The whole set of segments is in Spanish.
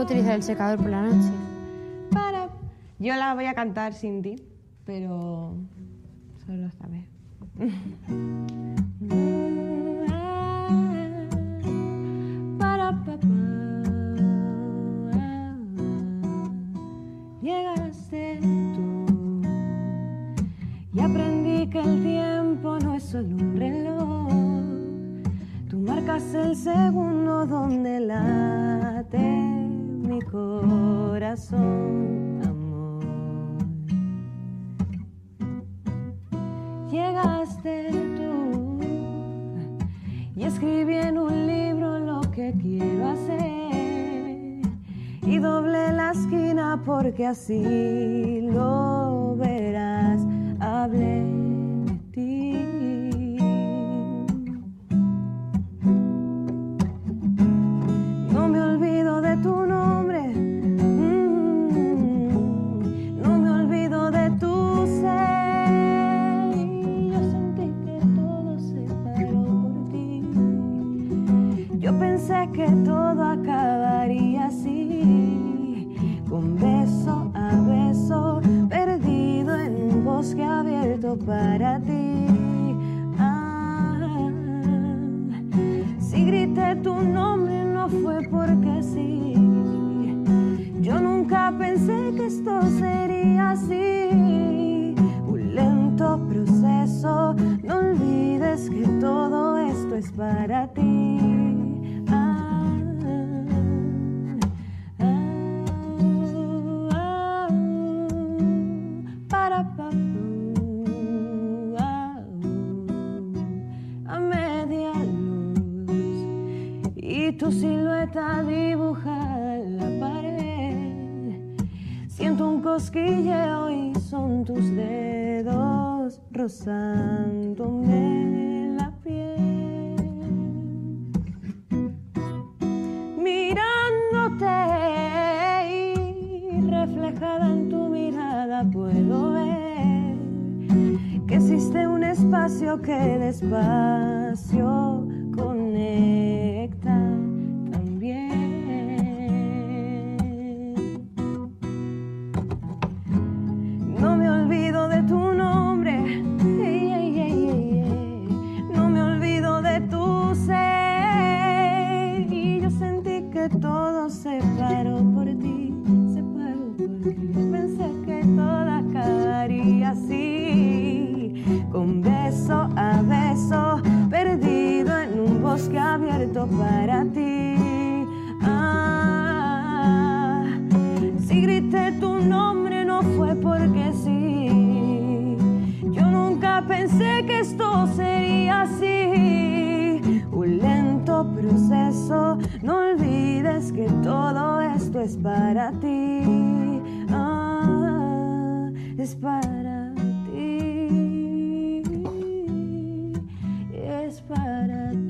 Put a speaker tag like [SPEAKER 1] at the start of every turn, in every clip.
[SPEAKER 1] Puedo utilizar el secador por la noche.
[SPEAKER 2] Para. Yo la voy a cantar sin ti, pero solo esta vez. Llegaste tú y aprendí que el tiempo no es solo un reloj. Tú marcas el segundo corazón, amor. Llegaste tú y escribí en un libro lo que quiero hacer y doblé la esquina porque así lo verás. Hablé todo acabaría así, con beso a beso, perdido en un bosque abierto para ti. Ah, si grité tu nombre no fue porque sí. Yo nunca pensé que esto sería así. Un lento proceso, no olvides que todo esto es para ti. Tu silueta dibujada en la pared. Siento un cosquilleo y son tus dedos rozándome la piel. Mirándote y reflejada en tu mirada puedo ver que existe un espacio que despacio conecta esto es para ti. Ah, es para ti. Es para ti.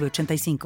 [SPEAKER 3] 906985.